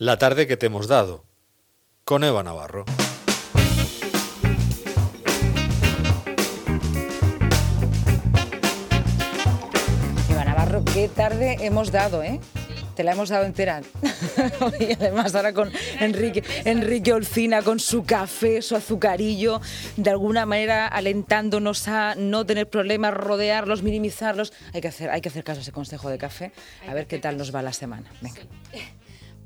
La tarde que te hemos dado, con Eva Navarro. Eva Navarro, qué tarde hemos dado, ¿eh? Te la hemos dado entera. y además ahora con Enrique, Enrique Olcina, con su café, su azucarillo, de alguna manera alentándonos a no tener problemas, rodearlos, minimizarlos. Hay que hacer, hay que hacer caso a ese consejo de café, a ver qué tal nos va la semana. Venga.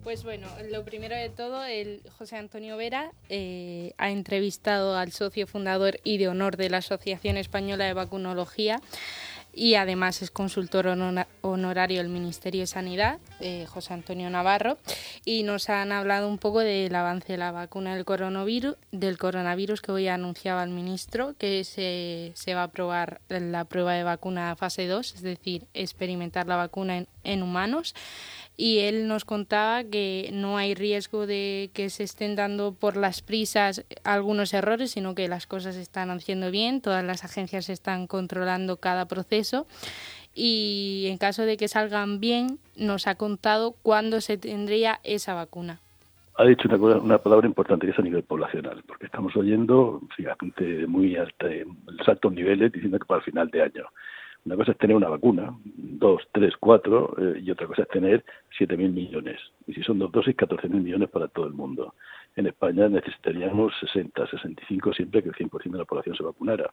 Pues bueno, lo primero de todo, el José Antonio Vera eh, ha entrevistado al socio fundador y de honor de la Asociación Española de Vacunología y además es consultor honorario del Ministerio de Sanidad, eh, José Antonio Navarro, y nos han hablado un poco del avance de la vacuna del coronavirus, del coronavirus que hoy anunciaba el ministro, que se, se va a probar la prueba de vacuna fase 2, es decir, experimentar la vacuna en humanos y él nos contaba que no hay riesgo de que se estén dando por las prisas algunos errores, sino que las cosas se están haciendo bien, todas las agencias están controlando cada proceso y en caso de que salgan bien, nos ha contado cuándo se tendría esa vacuna. Ha dicho una, palabra importante que es a nivel poblacional, porque estamos oyendo de muy alta, altos niveles diciendo que para el final de año. Una cosa es tener una vacuna, dos, tres, cuatro, eh, y otra cosa es tener siete mil millones. Y si son dos dosis, catorce mil millones para todo el mundo. En España necesitaríamos 60, 65 siempre que el 100% de la población se vacunara.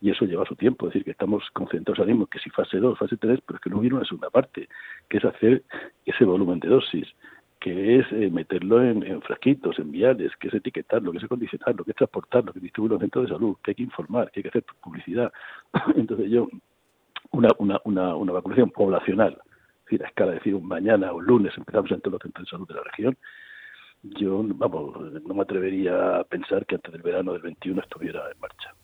Y eso lleva su tiempo. Es decir, que estamos concentrados ahora mismo que si fase 2, fase 3, pero es que no hubiera una segunda parte, que es hacer ese volumen de dosis que es eh, meterlo en, en, frasquitos, en viales, que es etiquetarlo, que es acondicionarlo, que es transportarlo, que distribuir los centros de salud, que hay que informar, que hay que hacer publicidad. Entonces yo una, una, una, una vacunación poblacional, es decir, a escala, de decir, mañana o lunes empezamos en todos los centros de salud de la región, yo, vamos, no me atrevería a pensar que antes del verano del 21 estuviera en marcha.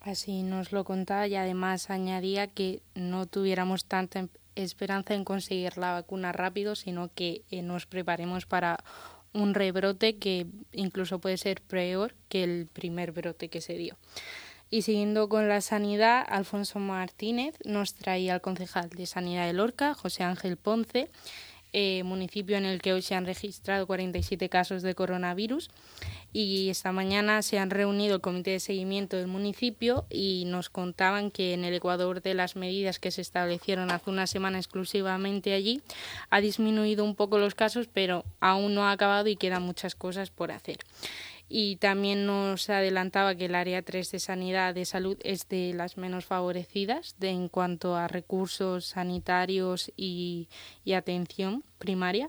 Así nos lo contaba y además añadía que no tuviéramos tanta em, esperanza en conseguir la vacuna rápido, sino que eh, nos preparemos para un rebrote que incluso puede ser peor que el primer brote que se dio. Y siguiendo con la sanidad, Alfonso Martínez nos traía al concejal de Sanidad de Lorca, José Ángel Ponce, eh, municipio en el que hoy se han registrado 47 casos de coronavirus. Y esta mañana se han reunido el comité de seguimiento del municipio y nos contaban que en el Ecuador de las medidas que se establecieron hace una semana exclusivamente allí ha disminuido un poco los casos, pero aún no ha acabado y quedan muchas cosas por hacer y también nos adelantaba que el área 3 de sanidad de salud es de las menos favorecidas en cuanto a recursos sanitarios y, atención primaria.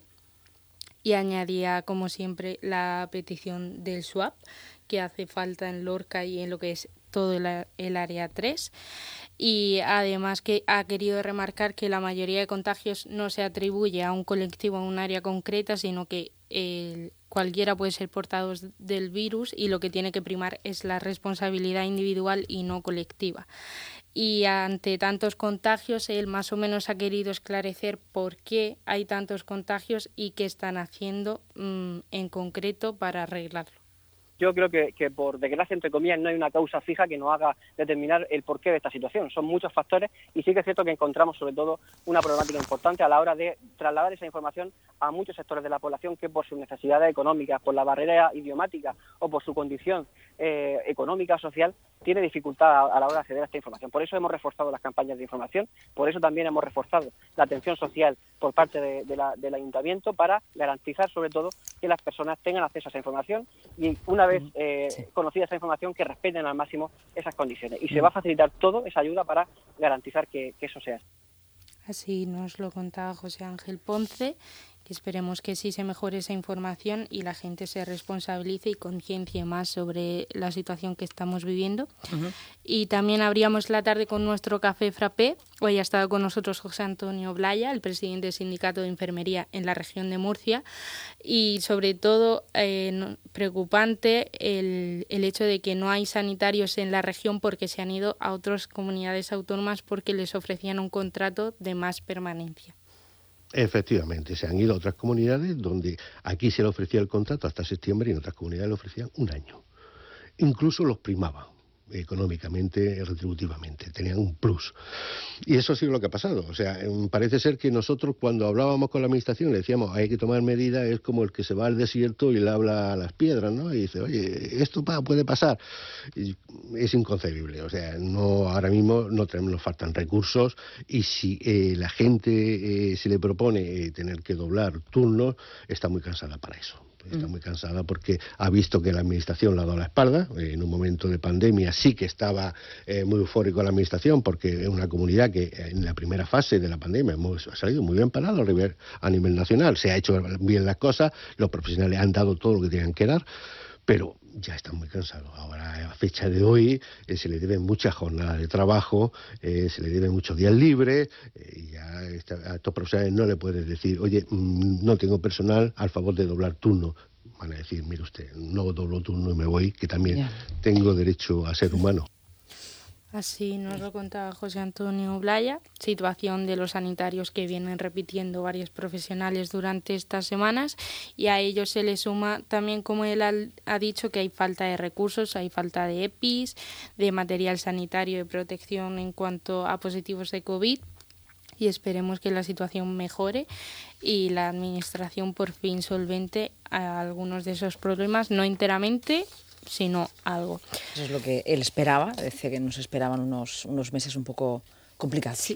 Y añadía, como siempre, la petición del SWAP, que hace falta en Lorca y en lo que es todo el, el área 3 y además que ha querido remarcar que la mayoría de contagios no se atribuye a un colectivo, a un área concreta, sino que cualquiera puede ser portador del virus y lo que tiene que primar es la responsabilidad individual y no colectiva. Y ante tantos contagios, él más o menos ha querido esclarecer por qué hay tantos contagios y qué están haciendo mm, en concreto para arreglarlo yo creo que, que, por desgracia, entre comillas, no hay una causa fija que nos haga determinar el porqué de esta situación. Son muchos factores y sí que es cierto que encontramos sobre todo una problemática importante a la hora de trasladar esa información a muchos sectores de la población que por sus necesidades económicas, por la barrera idiomática o por su condición eh, económica o social, tiene dificultad a, la hora de acceder a esta información. Por eso hemos reforzado las campañas de información, por eso también hemos reforzado la atención social por parte de, del ayuntamiento para garantizar sobre todo que las personas tengan acceso a esa información y una vez eh, conocida esa información que respeten al máximo esas condiciones. Y se va a facilitar todo esa ayuda para garantizar que, que eso sea. Así nos lo contaba José Ángel Ponce que esperemos que sí se mejore esa información y la gente se responsabilice y conciencie más sobre la situación que estamos viviendo. Y también abríamos la tarde con nuestro café frappé. Hoy ha estado con nosotros José Antonio Blaya, el presidente del Sindicato de Enfermería en la región de Murcia. Y sobre todo eh, preocupante el, el hecho de que no hay sanitarios en la región porque se han ido a otras comunidades autónomas porque les ofrecían un contrato de más permanencia. Efectivamente, se han ido a otras comunidades donde aquí se le ofrecía el contrato hasta septiembre y en otras comunidades le ofrecían un año. Incluso los primaban. Económicamente, retributivamente, tenían un plus. Y eso ha sido lo que ha pasado. O sea, em, parece ser que nosotros cuando hablábamos con la administración le decíamos hay que tomar medidas, es como el que se va al desierto y le habla a las piedras, ¿no? Y dice, oye, esto puede pasar. es inconcebible. O sea, no ahora mismo no tenemos, nos faltan recursos y si eh, la gente eh, se le propone eh, tener que doblar turnos, está muy cansada para eso está muy cansada porque ha visto que la administración le ha dado la espalda. En un momento de pandemia sí que estaba eh, muy eufórico la administración porque es una comunidad que en la primera fase de la pandemia hemos, ha salido muy bien parado a nivel nacional. Se ha hecho bien las cosas, los profesionales han dado todo lo que tenían que dar pero ya están muy cansados. Ahora, a fecha de hoy, eh, se le deben muchas jornadas de trabajo, eh, se le deben muchos días libres, eh, y ya a estos profesionales no le puedes decir, oye, mm, no tengo personal al favor de doblar turno. Van a decir, mire usted, no doblo turno y me voy, que también tengo derecho a ser humano. Así nos lo contaba José Antonio Blaya, situación de los sanitarios que vienen repitiendo varios profesionales durante estas semanas y a ello se le suma también, como él ha dicho, que hay falta de recursos, hay falta de EPIs, de material sanitario de protección en cuanto a positivos de COVID y esperemos que la situación mejore y la administración por fin solvente a algunos de esos problemas, no enteramente, sino algo. Eso es lo que él esperaba, decía que nos esperaban unos, unos meses un poco complicados.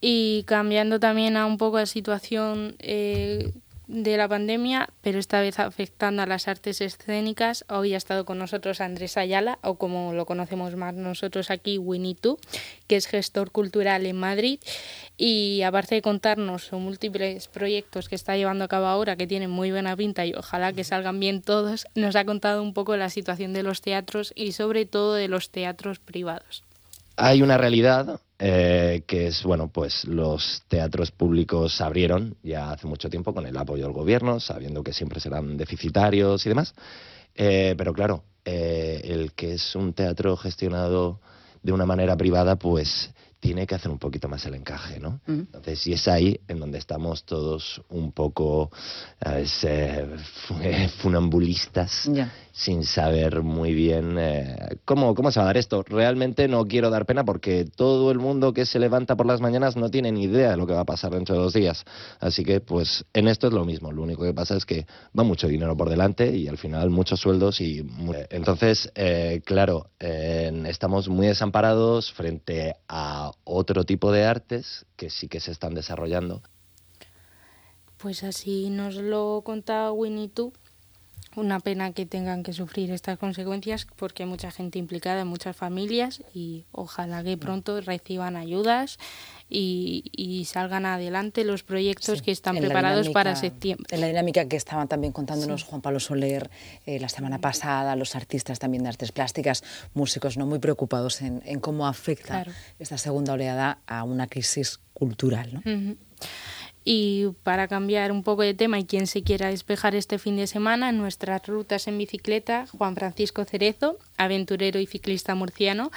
Y cambiando también a un poco la situación eh, de la pandemia, pero esta vez afectando a las artes escénicas. Hoy ha estado con nosotros Andrés Ayala, o como lo conocemos más nosotros aquí, Winnie Two, que es gestor cultural en Madrid. Y aparte de contarnos sus múltiples proyectos que está llevando a cabo ahora, que tienen muy buena pinta y ojalá que salgan bien todos, nos ha contado un poco la situación de los teatros y sobre todo de los teatros privados. Hay una realidad eh, que es, bueno, pues los teatros públicos abrieron ya hace mucho tiempo con el apoyo del gobierno, sabiendo que siempre serán deficitarios y demás. Eh, pero claro, eh, el que es un teatro gestionado de una manera privada, pues tiene que hacer un poquito más el encaje, ¿no? Entonces, y es ahí en donde estamos todos un poco funambulistas sin saber muy bien eh, cómo, cómo se va a dar esto. Realmente no quiero dar pena porque todo el mundo que se levanta por las mañanas no tiene ni idea de lo que va a pasar dentro de dos días. Así que, pues, en esto es lo mismo. Lo único que pasa es que va mucho dinero por delante y al final muchos sueldos y... Entonces, eh, claro, estamos muy desamparados frente a otro tipo de artes que sí que se están desarrollando. Pues así nos lo contaba Winnie tú una pena que tengan que sufrir estas consecuencias porque hay mucha gente implicada, muchas familias y ojalá que pronto reciban ayudas y, salgan adelante los proyectos que están preparados para septiembre. En la dinámica que estaban también contándonos Juan Pablo Soler eh, la semana pasada, los artistas también de artes plásticas, músicos no muy preocupados en, cómo afecta esta segunda oleada a una crisis cultural. ¿no? Y para cambiar un poco de tema y quien se quiera despejar este fin de semana, en nuestras rutas en bicicleta, Juan Francisco Cerezo, aventurero y ciclista murciano,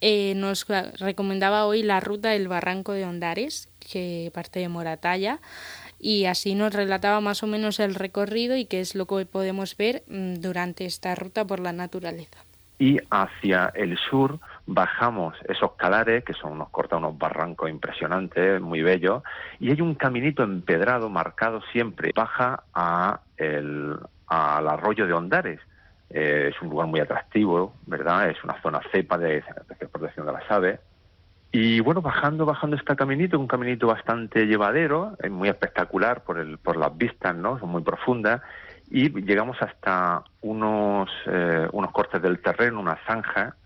eh, nos recomendaba hoy la ruta del Barranco de Ondares, que parte de Moratalla, y así nos relataba más o menos el recorrido y qué es lo que podemos ver mm, durante esta ruta por la naturaleza. Y hacia el sur bajamos esos calares, que son unos corta unos barrancos impresionantes, muy bellos, y hay un caminito empedrado marcado siempre, baja a el, al arroyo de Ondares. Eh, es un lugar muy atractivo, ¿verdad? Es una zona cepa de, de protección de las aves. Y bueno, bajando, bajando este caminito, un caminito bastante llevadero, es muy espectacular por, el, por las vistas, ¿no? Son muy profundas. Y llegamos hasta unos, eh, unos cortes del terreno, una zanja,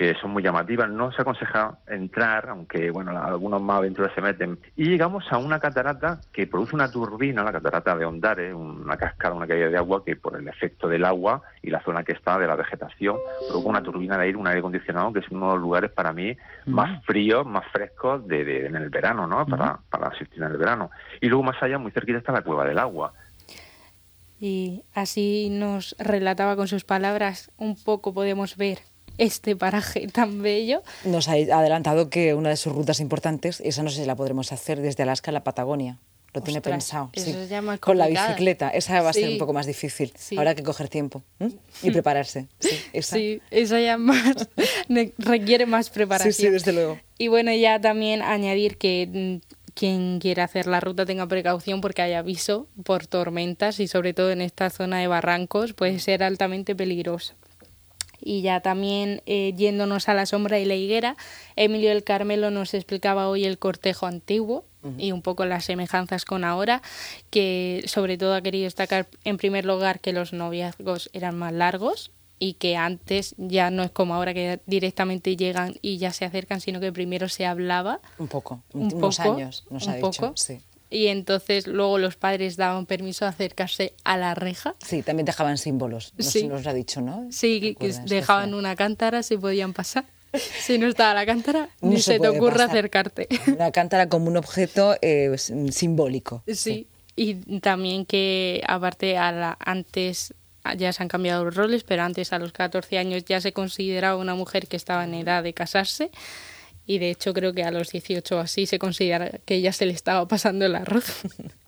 que son muy llamativas. No se aconseja entrar, aunque bueno, algunos más aventureros se meten. Y llegamos a una catarata que produce una turbina, la catarata de Ondare, una cascada, una caída de agua que por el efecto del agua y la zona que está de la vegetación provoca una turbina de aire, un aire acondicionado que es uno de los lugares para mí más fríos, más frescos de, en el verano, ¿no? Para, para asistir en el verano. Y luego más allá, muy cerquita está la cueva del agua. Y así nos relataba con sus palabras, un poco podemos ver este paraje tan bello. Nos ha adelantado que una de sus rutas importantes, esa no sé si la podremos hacer desde Alaska a la Patagonia. lo tiene pensado. eso sí. Con la bicicleta, esa va a ser un poco más difícil. Sí. Habrá que coger tiempo y prepararse. Sí, esa. Esa ya más requiere más preparación. sí, sí, desde luego. Y bueno, ya también añadir que mm, quien quiera hacer la ruta tenga precaución porque hay aviso por tormentas y sobre todo en esta zona de barrancos puede ser altamente peligroso. Y ya también eh, yéndonos a la sombra y la higuera, Emilio del Carmelo nos explicaba hoy el cortejo antiguo y un poco las semejanzas con ahora, que sobre todo ha querido destacar en primer lugar que los noviazgos eran más largos y que antes ya no es como ahora que directamente llegan y ya se acercan, sino que primero se hablaba Un poco, un unos poco, años nos un ha dicho. poco. Sí. Y entonces luego los padres daban permiso de acercarse a la reja. Sí, también dejaban símbolos, nos, Sí. nos ha dicho, ¿no? Sí, que- dejaban una cántara, se podían pasar. Si no estaba la cántara, No ni se se, te ocurra pasar. acercarte. Una cántara como un objeto eh, simbólico. Sí. Y también que aparte a la, antes ya se han cambiado los roles, pero antes a los 14 años ya se consideraba una mujer que estaba en edad de casarse y de hecho creo que a los 18 o así se considera que ya se le estaba pasando el arroz.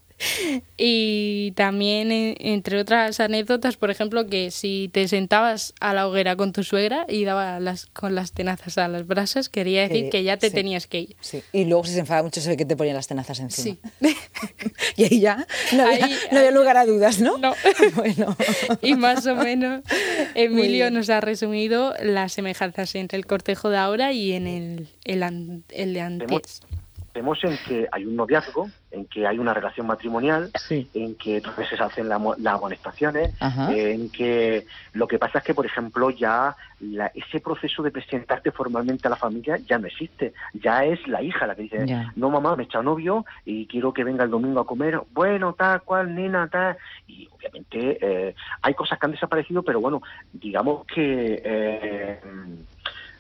Y también, eh, entre otras anécdotas, por ejemplo, que si te sentabas a la hoguera con tu suegra y daba las, con las tenazas a las brasas, quería decir Que- ya te sí. tenías que ir. Sí. Y luego si se enfada mucho se ve que te ponían las tenazas encima. Sí. Y ahí ya no había, Ahí- no había lugar a dudas, ¿no? No. bueno. Y más o menos Emilio nos ha resumido las semejanzas entre el cortejo de ahora y en el, el, an- el de antes. Vemos en que hay un noviazgo, en que hay una relación matrimonial, Sí. en que otras veces se hacen la las amonestaciones, Ajá. en que lo que pasa es que, por ejemplo, ya la- ese proceso de presentarte formalmente a la familia ya no existe. Ya es la hija la que dice, Ya. no mamá, me he echado novio y quiero que venga el domingo a comer. Bueno, tal cual, nena, tal. Y obviamente eh, hay cosas que han desaparecido, pero bueno, digamos que... eh,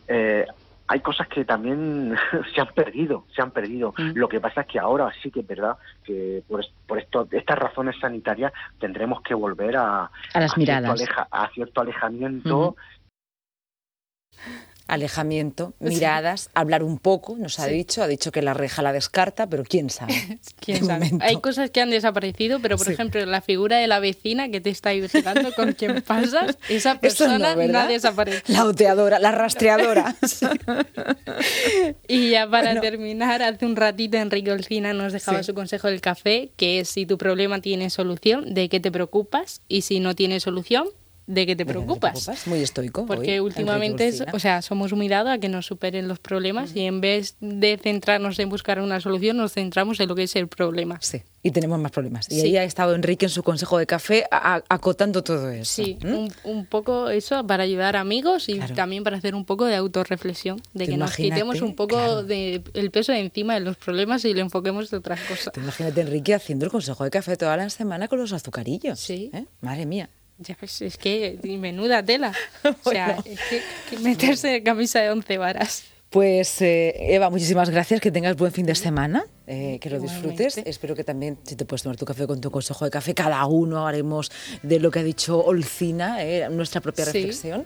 eh, hay cosas que también se han perdido, se han perdido. Mm. Lo que pasa es que ahora sí que es verdad que por, por esto, estas razones sanitarias tendremos que volver a, A las cierto miradas. aleja- a cierto alejamiento. Ujú. Alejamiento, miradas, hablar un poco, nos ha Sí. dicho, ha dicho que la reja la descarta, pero quién sabe. ¿Quién sabe? momento. Hay cosas que han desaparecido, pero por Sí. ejemplo, la figura de la vecina que te está vigilando con quien pasas, esa no, persona no, ha desaparecido. La oteadora, la rastreadora. Y ya para Bueno. terminar, hace un ratito Enrique Olcina nos dejaba su consejo del café, que es si tu problema tiene solución, ¿de qué te preocupas? Y si no tiene solución, ¿de qué te ¿De qué te preocupas? preocupas? Muy estoico. Porque hoy, últimamente, es- o sea, somos muy dados a que nos superen los problemas y en vez de centrarnos en buscar una solución, nos centramos en lo que es el problema. Sí, y tenemos más problemas. Y Sí. ahí ha estado Enrique en su consejo de café acotando todo eso. Sí, ¿Mm? un, un poco eso para ayudar a amigos y Claro. también para hacer un poco de autorreflexión, de que nos quitemos un poco claro. de el peso de encima de los problemas y lo enfoquemos de otras cosas. Imagínate Enrique haciendo el consejo de café toda la semana con los azucarillos. Sí. ¿eh? Madre mía. Ya ves, es que menuda tela. O sea, Bueno. es que, que meterse en camisa de once varas. Pues eh, Eva, muchísimas gracias, que tengas buen fin de semana, eh, que lo Igualmente. disfrutes. Espero que también, si te puedes tomar tu café con tu consejo de café, cada uno haremos de lo que ha dicho Olcina, eh, nuestra propia reflexión.